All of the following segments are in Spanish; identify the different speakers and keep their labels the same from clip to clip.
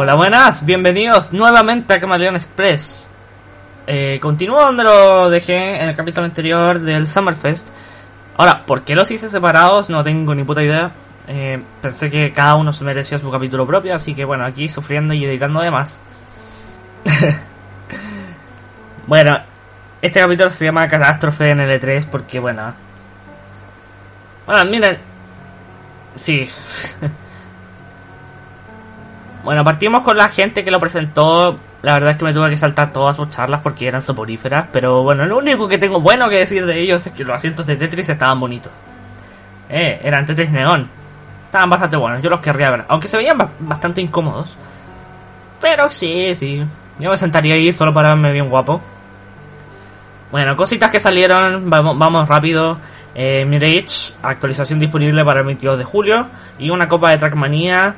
Speaker 1: Hola, buenas, bienvenidos nuevamente a Camaleón Express. Eh, continúo donde lo dejé en el capítulo anterior del Summerfest. Ahora, ¿por qué los hice separados? No tengo ni puta idea. Eh, pensé que cada uno se merecía su capítulo propio, así que bueno, aquí sufriendo y editando de más. bueno, este capítulo se llama Catástrofe en L3 porque bueno... Bueno, miren... Sí. Bueno, partimos con la gente que lo presentó. La verdad es que me tuve que saltar todas sus charlas porque eran soporíferas. Pero bueno, lo único que tengo bueno que decir de ellos es que los asientos de Tetris estaban bonitos. Eh, eran Tetris Neón. Estaban bastante buenos, yo los querría ver. Aunque se veían bastante incómodos. Pero sí, sí. Yo me sentaría ahí solo para verme bien guapo. Bueno, cositas que salieron, vamos, vamos rápido. Eh, Mirage, actualización disponible para el 22 de julio. Y una copa de Trackmania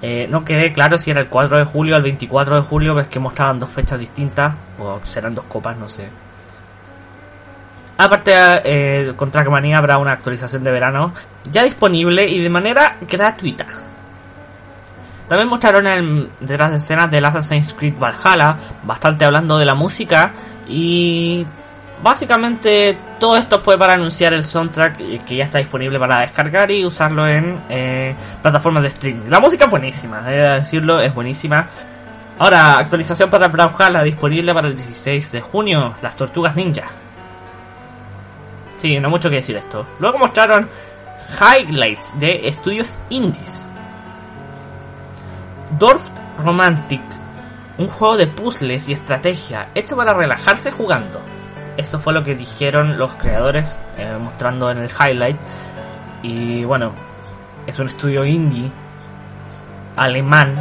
Speaker 1: eh, no quedé claro si era el 4 de julio o el 24 de julio, ves que mostraban dos fechas distintas, o serán dos copas, no sé. Aparte, eh, con Trackmania habrá una actualización de verano ya disponible y de manera gratuita. También mostraron el, de escenas del Assassin's Creed Valhalla, bastante hablando de la música y Básicamente todo esto fue para anunciar el soundtrack que ya está disponible para descargar y usarlo en eh, plataformas de streaming. La música es buenísima, he de decirlo, es buenísima. Ahora, actualización para Brawlhalla disponible para el 16 de junio, las tortugas ninja. Sí, no mucho que decir esto. Luego mostraron highlights de estudios indies. Dorf Romantic, un juego de puzzles y estrategia hecho para relajarse jugando. Eso fue lo que dijeron los creadores eh, mostrando en el highlight. Y bueno, es un estudio indie alemán.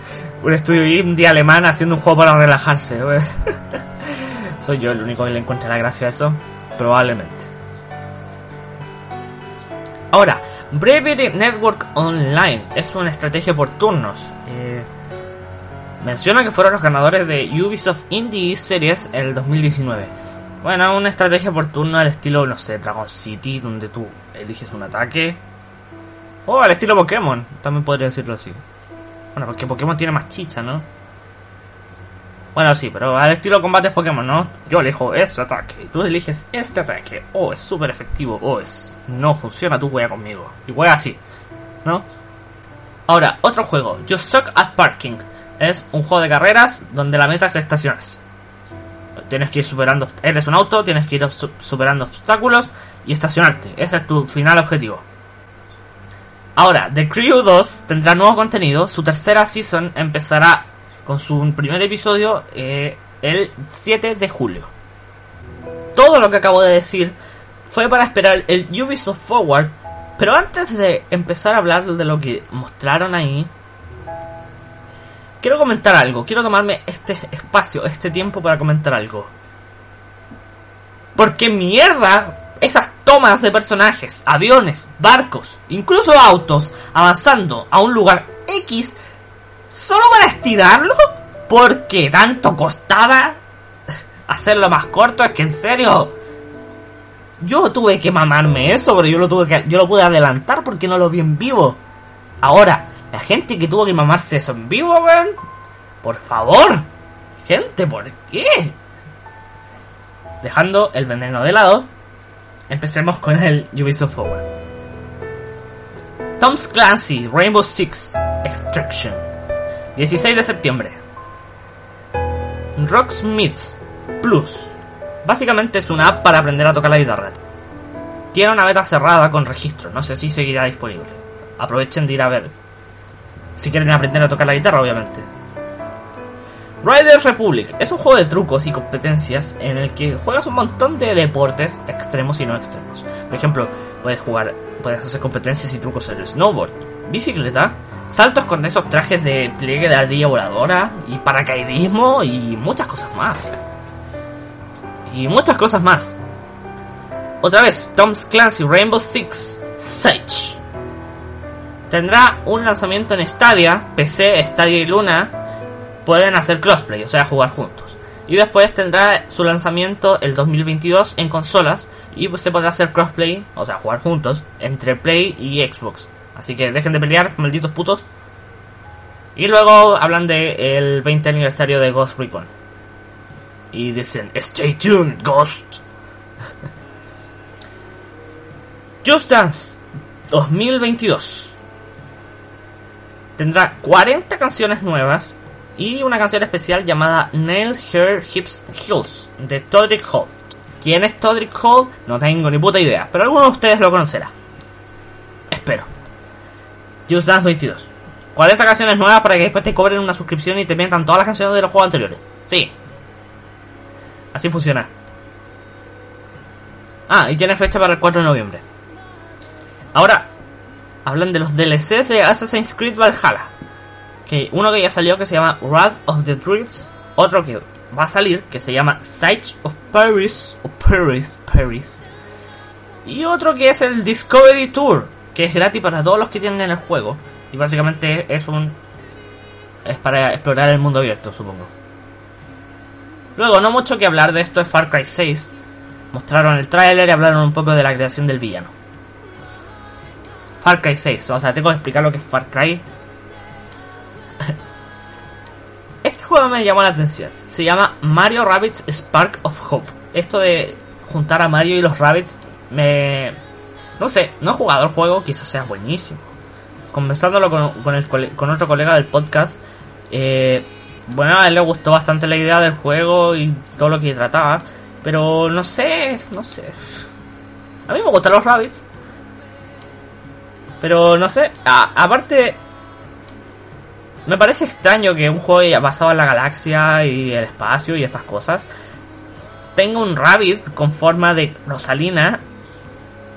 Speaker 1: Un estudio indie alemán haciendo un juego para relajarse. Soy yo el único que le encuentra la gracia a eso. Probablemente. Ahora, Brevity Network Online es una estrategia por turnos. Eh, menciona que fueron los ganadores de Ubisoft Indie Series el 2019 bueno, una estrategia por turno al estilo, no sé, Dragon City, donde tú eliges un ataque. O al estilo Pokémon, también podría decirlo así. Bueno, porque Pokémon tiene más chicha, ¿no? Bueno, sí, pero al estilo combates Pokémon, ¿no? Yo elijo este ataque, tú eliges este ataque. Oh, es súper efectivo. Oh, es... No funciona, tú juega conmigo. Y juega así, ¿no? Ahora, otro juego, You Suck at Parking. Es un juego de carreras donde la meta es estacionarse. Tienes que ir superando. Eres un auto, tienes que ir superando obstáculos y estacionarte. Ese es tu final objetivo. Ahora, The Crew 2 tendrá nuevo contenido. Su tercera season empezará con su primer episodio eh, el 7 de julio. Todo lo que acabo de decir fue para esperar el Ubisoft Forward. Pero antes de empezar a hablar de lo que mostraron ahí, Quiero comentar algo, quiero tomarme este espacio, este tiempo para comentar algo. Porque mierda, esas tomas de personajes, aviones, barcos, incluso autos, avanzando a un lugar X, solo para estirarlo, porque tanto costaba hacerlo más corto, es que en serio, yo tuve que mamarme eso, pero yo lo tuve que, yo lo pude adelantar porque no lo vi en vivo. Ahora, la gente que tuvo que mamarse eso en vivo, weón. Por favor. Gente, ¿por qué? Dejando el veneno de lado, empecemos con el Ubisoft Forward. Tom's Clancy Rainbow Six Extraction. 16 de septiembre. Rocksmith Plus. Básicamente es una app para aprender a tocar la guitarra. Tiene una beta cerrada con registro, no sé si seguirá disponible. Aprovechen de ir a ver si quieren aprender a tocar la guitarra, obviamente. Riders Republic es un juego de trucos y competencias en el que juegas un montón de deportes extremos y no extremos. Por ejemplo, puedes jugar, puedes hacer competencias y trucos en el snowboard, bicicleta, saltos con esos trajes de pliegue de ardilla voladora y paracaidismo y muchas cosas más. Y muchas cosas más. Otra vez, Tom's Clancy Rainbow Six Siege. Tendrá un lanzamiento en Stadia, PC, Stadia y Luna pueden hacer crossplay, o sea, jugar juntos. Y después tendrá su lanzamiento el 2022 en consolas y pues se podrá hacer crossplay, o sea, jugar juntos entre Play y Xbox. Así que dejen de pelear, malditos putos. Y luego hablan de el 20 aniversario de Ghost Recon. Y dicen, Stay tuned, Ghost. Just Dance 2022 tendrá 40 canciones nuevas y una canción especial llamada Nail Hair Hips Hills de Todrick Hall. ¿Quién es Todrick Hall? No tengo ni puta idea, pero alguno de ustedes lo conocerá. Espero. Just Dance 22. 40 canciones nuevas para que después te cobren una suscripción y te metan todas las canciones de los juegos anteriores. Sí. Así funciona. Ah, y tiene fecha para el 4 de noviembre. Ahora, hablan de los DLCs de Assassin's Creed Valhalla uno que ya salió que se llama Wrath of the Druids, otro que va a salir que se llama Siege of Paris o Paris, Paris. Y otro que es el Discovery Tour, que es gratis para todos los que tienen el juego y básicamente es un es para explorar el mundo abierto, supongo. Luego, no mucho que hablar de esto es Far Cry 6. Mostraron el tráiler y hablaron un poco de la creación del villano. Far Cry 6, o sea, tengo que explicar lo que es Far Cry este juego me llamó la atención. Se llama Mario Rabbits Spark of Hope. Esto de juntar a Mario y los Rabbits me... No sé, no he jugado el juego, quizás sea buenísimo. Conversándolo con, el, con otro colega del podcast, eh, bueno, a él le gustó bastante la idea del juego y todo lo que trataba, pero no sé, no sé. A mí me gustan los Rabbits, pero no sé, aparte me parece extraño que un juego basado en la galaxia y el espacio y estas cosas tenga un Rabbit con forma de Rosalina,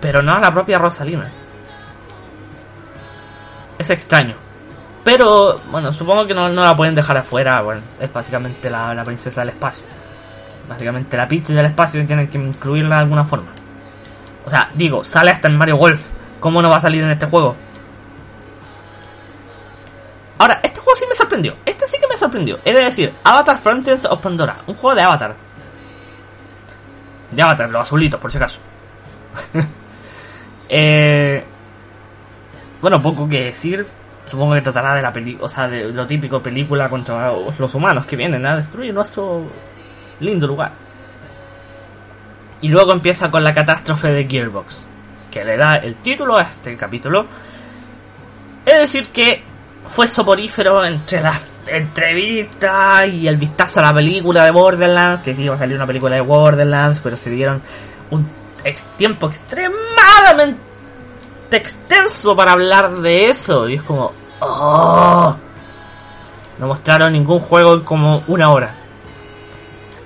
Speaker 1: pero no la propia Rosalina. Es extraño. Pero, bueno, supongo que no, la pueden dejar afuera. Bueno, es básicamente la, princesa del espacio. Básicamente la Peach del espacio y tienen que incluirla de alguna forma. O sea, digo, sale hasta en Mario Golf. ¿Cómo no va a salir en este juego? Ahora, este juego sí me sorprendió. Este sí que me sorprendió. Es decir, Avatar Frontiers of Pandora. Un juego de Avatar. De Avatar, los azulitos, por si acaso. eh, bueno, poco que decir. Supongo que tratará de la película, o sea, de lo típico película contra los humanos que vienen a destruir nuestro lindo lugar. Y luego empieza con la catástrofe de Gearbox, que le da el título a este capítulo. Es decir, que fue soporífero entre las entrevistas y el vistazo a la película de Borderlands, que sí iba a salir una película de Borderlands, pero se dieron un tiempo extremadamente extenso para hablar de eso. Y es como... Oh, no mostraron ningún juego en como una hora.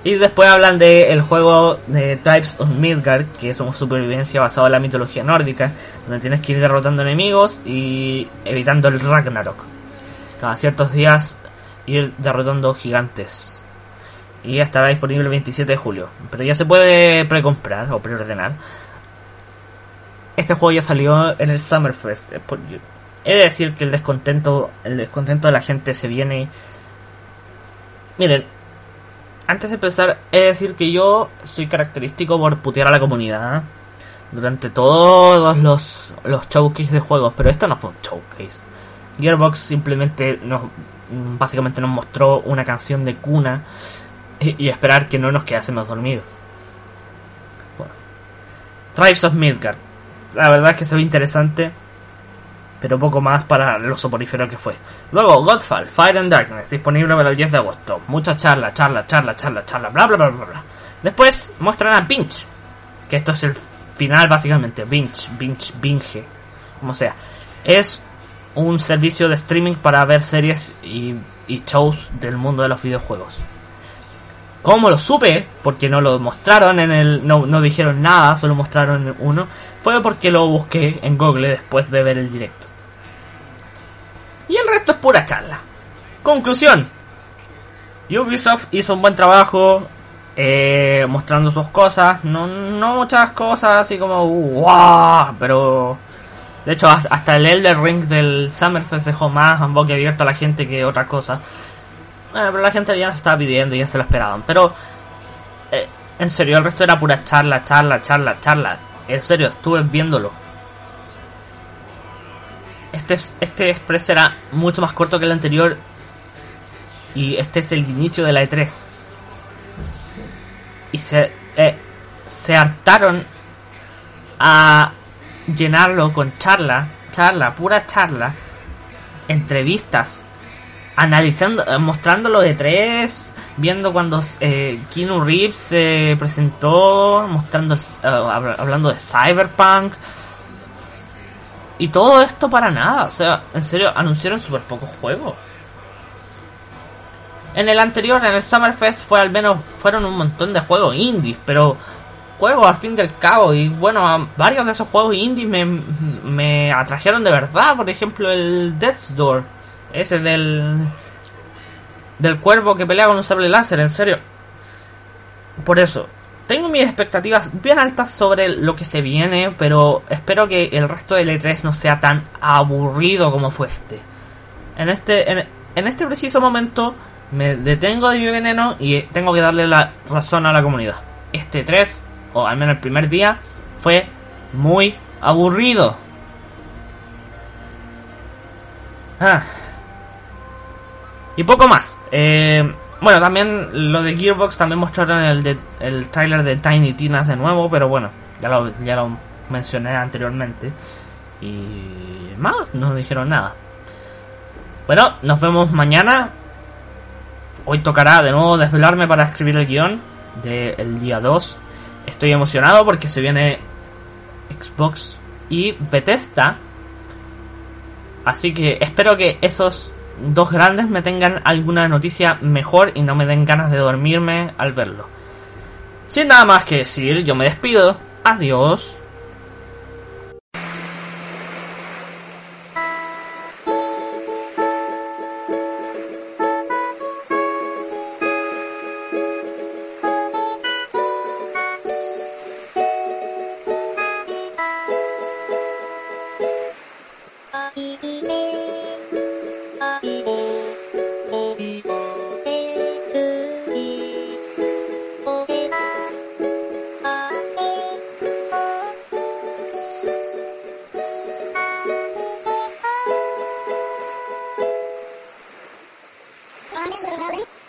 Speaker 1: Y después hablan del el juego de Types of Midgard, que es una supervivencia basada en la mitología nórdica, donde tienes que ir derrotando enemigos y evitando el Ragnarok. Cada ciertos días ir derrotando gigantes. Y estará disponible el 27 de julio. Pero ya se puede precomprar o preordenar. Este juego ya salió en el Summerfest. He de decir que el descontento, el descontento de la gente se viene. Miren, antes de empezar, he de decir que yo soy característico por putear a la comunidad durante todos los, los showcase de juegos, pero esto no fue un showcase. Gearbox simplemente nos, básicamente nos mostró una canción de cuna y, esperar que no nos quedásemos dormidos. Bueno. Tribes of Midgard. La verdad es que se ve interesante pero poco más para lo soporífero que fue. Luego, Godfall, Fire and Darkness, disponible para el 10 de agosto. Mucha charla, charla, charla, charla, charla, bla, bla, bla, bla, bla. Después muestran a Binge, que esto es el final básicamente, Binge, Binge, Binge, como sea. Es un servicio de streaming para ver series y, shows del mundo de los videojuegos. ¿Cómo lo supe? Porque no lo mostraron en el. No, no dijeron nada, solo mostraron uno. Fue porque lo busqué en Google después de ver el directo. Y el resto es pura charla. Conclusión. Ubisoft hizo un buen trabajo eh, mostrando sus cosas. No, muchas cosas así como wow, pero de hecho hasta el Elder Ring del Summerfest dejó más en boca abierto a la gente que otra cosa. Bueno, pero la gente ya se estaba pidiendo y ya se lo esperaban. Pero eh, en serio, el resto era pura charla, charla, charla, charla. En serio, estuve viéndolo. Este, este Express era mucho más corto que el anterior. Y este es el inicio de la E3. Y se, eh, se hartaron a llenarlo con charla, charla, pura charla, entrevistas, analizando, eh, mostrándolo de tres, viendo cuando eh, Keanu Reeves se presentó, mostrando, eh, hablando de Cyberpunk, y todo esto para nada, o sea, en serio, anunciaron súper pocos juegos. En el anterior, en el Summerfest, fue al menos, fueron un montón de juegos indies, pero juegos al fin del cabo. Y bueno, varios de esos juegos indies me, me atrajeron de verdad. Por ejemplo, el Death's Door, ese del, del cuervo que pelea con un sable láser, en serio. Por eso, tengo mis expectativas bien altas sobre lo que se viene, pero espero que el resto del E3 no sea tan aburrido como fue este. En este, en, en este preciso momento me detengo de mi veneno y tengo que darle la razón a la comunidad. Este 3, o al menos el primer día, fue muy aburrido. Ah. Y poco más. Eh, bueno, también lo de Gearbox también mostraron el, de, el trailer de Tiny Tinas de nuevo, pero bueno, ya lo, ya lo mencioné anteriormente. Y más, no dijeron nada. Bueno, nos vemos mañana. Hoy tocará de nuevo desvelarme para escribir el guion del día 2. Estoy emocionado porque se viene Xbox y Bethesda. Así que espero que esos dos grandes me tengan alguna noticia mejor y no me den ganas de dormirme al verlo. Sin nada más que decir, yo me despido. Adiós.
Speaker 2: Anil Ranawri.